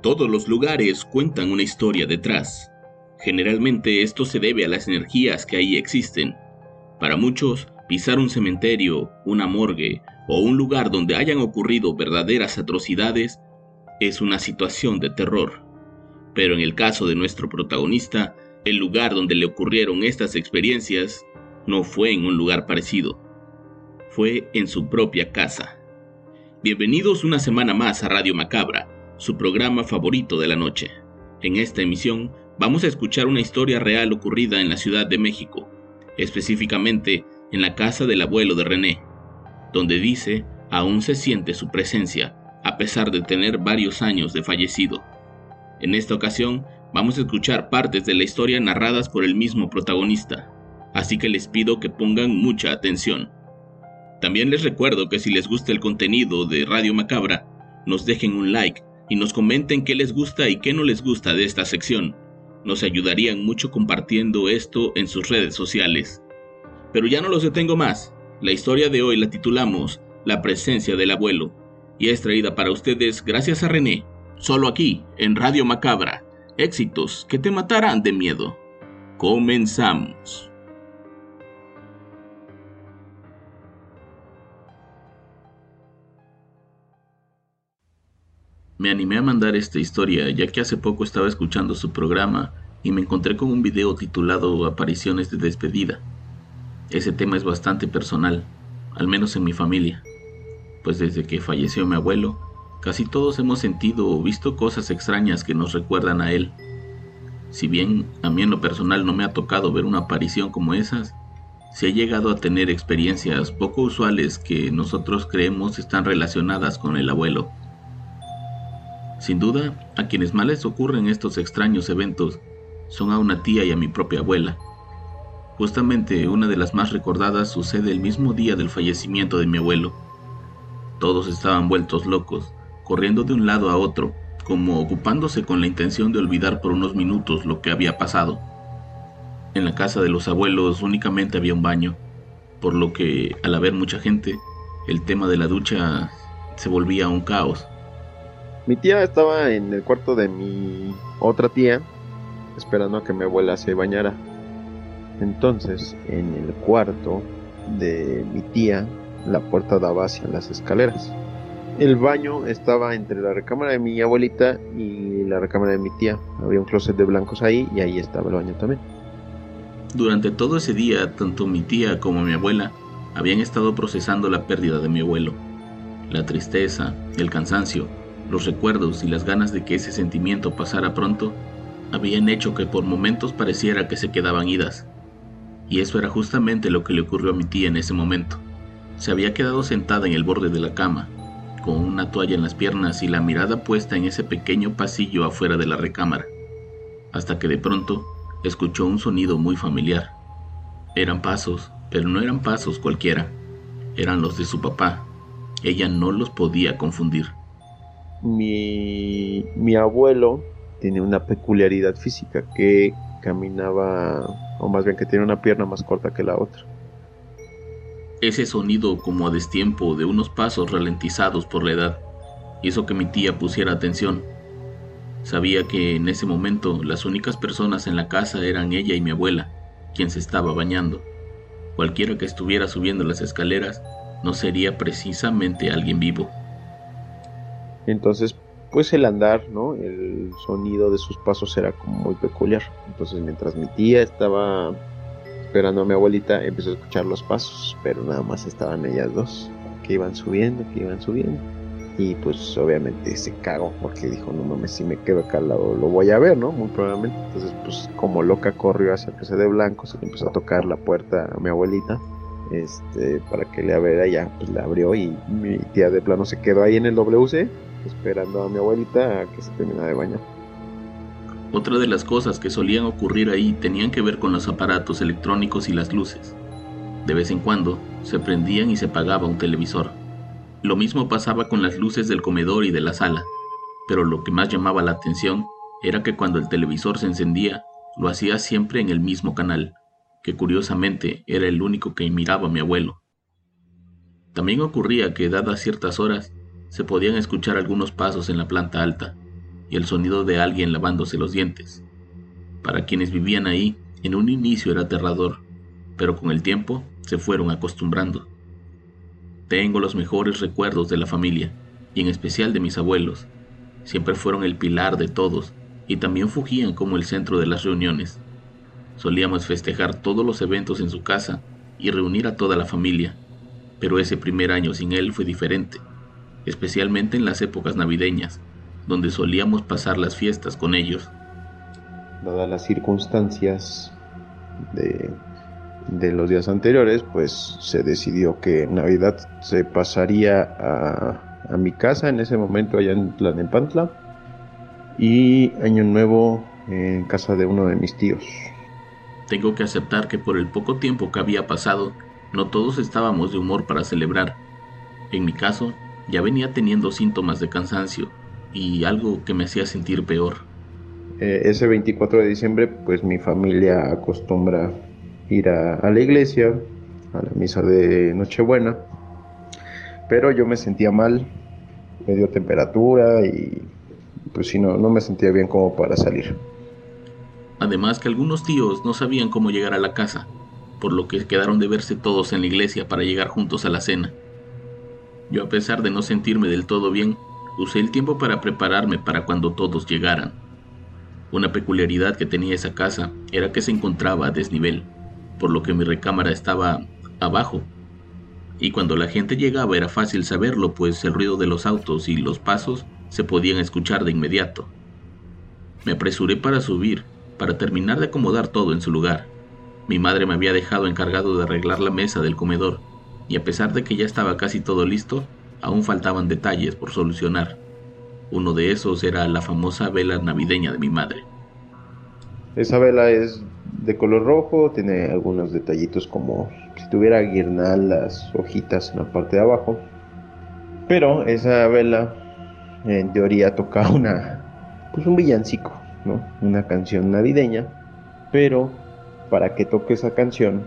Todos los lugares cuentan una historia detrás. Generalmente esto se debe a las energías que ahí existen. Para muchos, pisar un cementerio, una morgue o un lugar donde hayan ocurrido verdaderas atrocidades es una situación de terror. Pero en el caso de nuestro protagonista, el lugar donde le ocurrieron estas experiencias no fue en un lugar parecido. Fue en su propia casa. Bienvenidos una semana más a Radio Macabra su programa favorito de la noche. En esta emisión vamos a escuchar una historia real ocurrida en la Ciudad de México, específicamente en la casa del abuelo de René, donde dice aún se siente su presencia, a pesar de tener varios años de fallecido. En esta ocasión vamos a escuchar partes de la historia narradas por el mismo protagonista, así que les pido que pongan mucha atención. También les recuerdo que si les gusta el contenido de Radio Macabra, nos dejen un like y nos comenten qué les gusta y qué no les gusta de esta sección. Nos ayudarían mucho compartiendo esto en sus redes sociales. Pero ya no los detengo más. La historia de hoy la titulamos La presencia del abuelo y es traída para ustedes gracias a René, solo aquí en Radio Macabra. Éxitos que te matarán de miedo. Comenzamos. Me animé a mandar esta historia ya que hace poco estaba escuchando su programa y me encontré con un video titulado Apariciones de despedida. Ese tema es bastante personal, al menos en mi familia, pues desde que falleció mi abuelo, casi todos hemos sentido o visto cosas extrañas que nos recuerdan a él. Si bien a mí en lo personal no me ha tocado ver una aparición como esas, se ha llegado a tener experiencias poco usuales que nosotros creemos están relacionadas con el abuelo. Sin duda, a quienes más les ocurren estos extraños eventos son a una tía y a mi propia abuela. Justamente una de las más recordadas sucede el mismo día del fallecimiento de mi abuelo. Todos estaban vueltos locos, corriendo de un lado a otro, como ocupándose con la intención de olvidar por unos minutos lo que había pasado. En la casa de los abuelos únicamente había un baño, por lo que, al haber mucha gente, el tema de la ducha se volvía un caos. Mi tía estaba en el cuarto de mi otra tía, esperando a que mi abuela se bañara. Entonces, en el cuarto de mi tía, la puerta daba hacia las escaleras. El baño estaba entre la recámara de mi abuelita y la recámara de mi tía. Había un closet de blancos ahí y ahí estaba el baño también. Durante todo ese día, tanto mi tía como mi abuela habían estado procesando la pérdida de mi abuelo. La tristeza, el cansancio los recuerdos y las ganas de que ese sentimiento pasara pronto habían hecho que por momentos pareciera que se quedaban idas. Y eso era justamente lo que le ocurrió a mi tía en ese momento. Se había quedado sentada en el borde de la cama, con una toalla en las piernas y la mirada puesta en ese pequeño pasillo afuera de la recámara, hasta que de pronto escuchó un sonido muy familiar. Eran pasos, pero no eran pasos cualquiera, eran los de su papá. Ella no los podía confundir mi, abuelo tiene una peculiaridad física que caminaba, o más bien que tiene una pierna más corta que la otra. Ese sonido como a destiempo de unos pasos ralentizados por la edad hizo que mi tía pusiera atención. Sabía que en ese momento las únicas personas en la casa eran ella y mi abuela, quien se estaba bañando. Cualquiera que estuviera subiendo las escaleras no sería precisamente alguien vivo. Entonces, pues el andar, ¿no? El sonido de sus pasos era como muy peculiar. Entonces, mientras mi tía estaba esperando a mi abuelita, empezó a escuchar los pasos, pero nada más estaban ellas dos, que iban subiendo, que iban subiendo. Y pues obviamente se cagó porque dijo, no mames, si me quedo acá lo, lo voy a ver, ¿no? Muy probablemente. Entonces pues como loca corrió hacia se de blanco, se le empezó a tocar la puerta a mi abuelita este para que le abriera ya pues le abrió y mi tía de plano se quedó ahí en el WC esperando a mi abuelita a que se termine de bañar. Otra de las cosas que solían ocurrir ahí tenían que ver con los aparatos electrónicos y las luces. De vez en cuando se prendían y se apagaba un televisor. Lo mismo pasaba con las luces del comedor y de la sala, pero lo que más llamaba la atención era que cuando el televisor se encendía, lo hacía siempre en el mismo canal, que curiosamente era el único que miraba a mi abuelo. También ocurría que, dadas ciertas horas, se podían escuchar algunos pasos en la planta alta y el sonido de alguien lavándose los dientes. Para quienes vivían ahí, en un inicio era aterrador, pero con el tiempo se fueron acostumbrando. Tengo los mejores recuerdos de la familia, y en especial de mis abuelos. Siempre fueron el pilar de todos, y también fugían como el centro de las reuniones. Solíamos festejar todos los eventos en su casa y reunir a toda la familia, pero ese primer año sin él fue diferente, especialmente en las épocas navideñas, donde solíamos pasar las fiestas con ellos. Dadas las circunstancias de, de los días anteriores, pues se decidió que Navidad se pasaría a, a mi casa en ese momento allá en Tlanepantla y Año Nuevo en casa de uno de mis tíos. Tengo que aceptar que por el poco tiempo que había pasado, no todos estábamos de humor para celebrar. En mi caso, ya venía teniendo síntomas de cansancio y algo que me hacía sentir peor. Eh, ese 24 de diciembre, pues mi familia acostumbra ir a, a la iglesia, a la misa de Nochebuena, pero yo me sentía mal, me dio temperatura y pues sí, no, no me sentía bien como para salir. Además que algunos tíos no sabían cómo llegar a la casa, por lo que quedaron de verse todos en la iglesia para llegar juntos a la cena. Yo a pesar de no sentirme del todo bien, usé el tiempo para prepararme para cuando todos llegaran. Una peculiaridad que tenía esa casa era que se encontraba a desnivel, por lo que mi recámara estaba abajo. Y cuando la gente llegaba era fácil saberlo, pues el ruido de los autos y los pasos se podían escuchar de inmediato. Me apresuré para subir, para terminar de acomodar todo en su lugar. Mi madre me había dejado encargado de arreglar la mesa del comedor, y a pesar de que ya estaba casi todo listo, aún faltaban detalles por solucionar. Uno de esos era la famosa vela navideña de mi madre. Esa vela es de color rojo, tiene algunos detallitos como si tuviera guirnaldas, hojitas en la parte de abajo. Pero esa vela en teoría toca una pues un villancico, ¿no? Una canción navideña, pero para que toque esa canción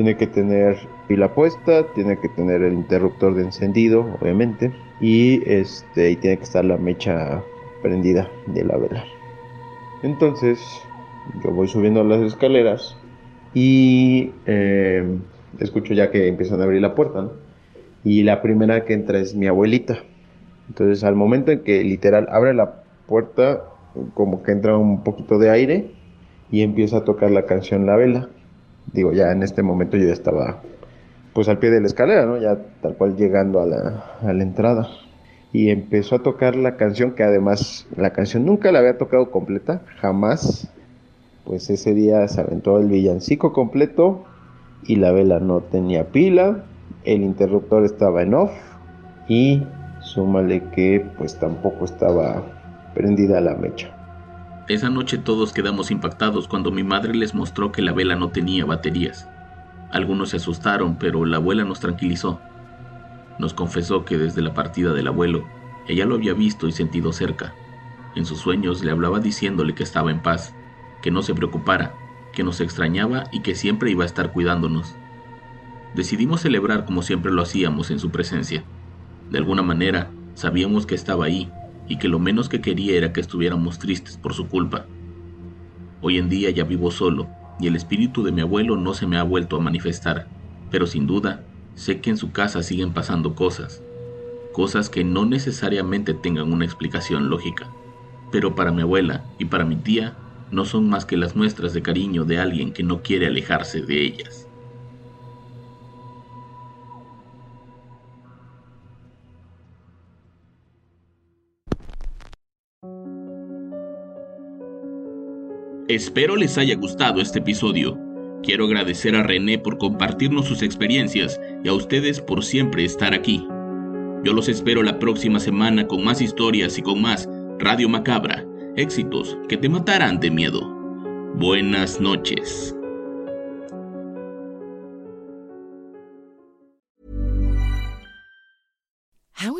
tiene que tener pila puesta, tiene que tener el interruptor de encendido, obviamente, y este y tiene que estar la mecha prendida de la vela. Entonces, yo voy subiendo las escaleras y eh, escucho ya que empiezan a abrir la puerta. Y la primera que entra es mi abuelita. Entonces, al momento en que literal abre la puerta, como que entra un poquito de aire y empieza a tocar la canción La Vela. Digo, ya en este momento yo ya estaba pues al pie de la escalera, ¿no? Ya tal cual llegando a la, a la entrada. Y empezó a tocar la canción que además la canción nunca la había tocado completa, jamás. Pues ese día se aventó el villancico completo y la vela no tenía pila, el interruptor estaba en off y súmale que pues tampoco estaba prendida la mecha. Esa noche todos quedamos impactados cuando mi madre les mostró que la vela no tenía baterías. Algunos se asustaron, pero la abuela nos tranquilizó. Nos confesó que desde la partida del abuelo, ella lo había visto y sentido cerca. En sus sueños le hablaba diciéndole que estaba en paz, que no se preocupara, que nos extrañaba y que siempre iba a estar cuidándonos. Decidimos celebrar como siempre lo hacíamos en su presencia. De alguna manera, sabíamos que estaba ahí y que lo menos que quería era que estuviéramos tristes por su culpa. Hoy en día ya vivo solo y el espíritu de mi abuelo no se me ha vuelto a manifestar, pero sin duda sé que en su casa siguen pasando cosas, cosas que no necesariamente tengan una explicación lógica, pero para mi abuela y para mi tía no son más que las muestras de cariño de alguien que no quiere alejarse de ellas. Espero les haya gustado este episodio. Quiero agradecer a René por compartirnos sus experiencias y a ustedes por siempre estar aquí. Yo los espero la próxima semana con más historias y con más Radio Macabra, éxitos que te matarán de miedo. Buenas noches.